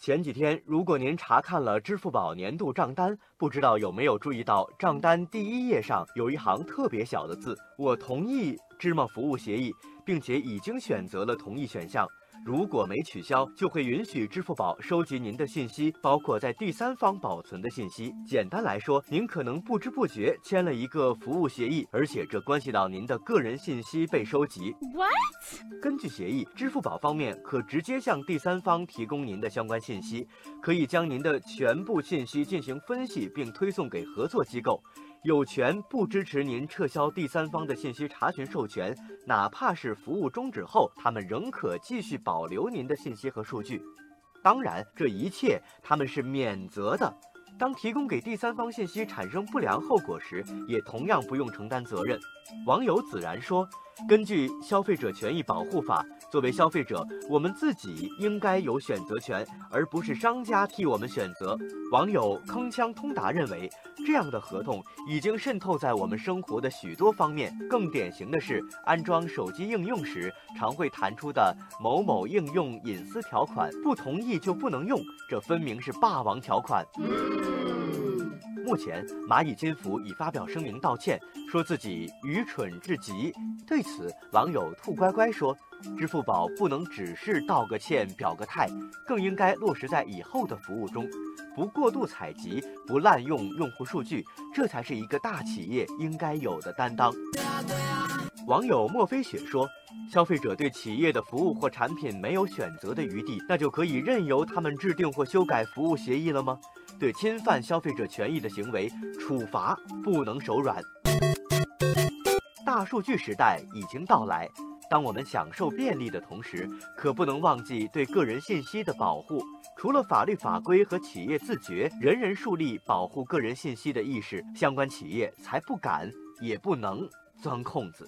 前几天，如果您查看了支付宝年度账单，不知道有没有注意到账单第一页上有一行特别小的字：“我同意芝麻服务协议，并且已经选择了同意选项。”如果没取消，就会允许支付宝收集您的信息，包括在第三方保存的信息。简单来说，您可能不知不觉签了一个服务协议，而且这关系到您的个人信息被收集。What？根据协议，支付宝方面可直接向第三方提供您的相关信息，可以将您的全部信息进行分析并推送给合作机构。有权不支持您撤销第三方的信息查询授权，哪怕是服务终止后，他们仍可继续保留您的信息和数据。当然，这一切他们是免责的。当提供给第三方信息产生不良后果时，也同样不用承担责任。网友子然说。根据《消费者权益保护法》，作为消费者，我们自己应该有选择权，而不是商家替我们选择。网友铿锵通达认为，这样的合同已经渗透在我们生活的许多方面。更典型的是，安装手机应用时常会弹出的某某应用隐私条款，不同意就不能用，这分明是霸王条款。目前，蚂蚁金服已发表声明道歉，说自己愚蠢至极。对此，网友兔乖乖说：“支付宝不能只是道个歉、表个态，更应该落实在以后的服务中，不过度采集，不滥用用户数据，这才是一个大企业应该有的担当。”网友莫非雪说：“消费者对企业的服务或产品没有选择的余地，那就可以任由他们制定或修改服务协议了吗？”对侵犯消费者权益的行为，处罚不能手软。大数据时代已经到来，当我们享受便利的同时，可不能忘记对个人信息的保护。除了法律法规和企业自觉，人人树立保护个人信息的意识，相关企业才不敢也不能钻空子。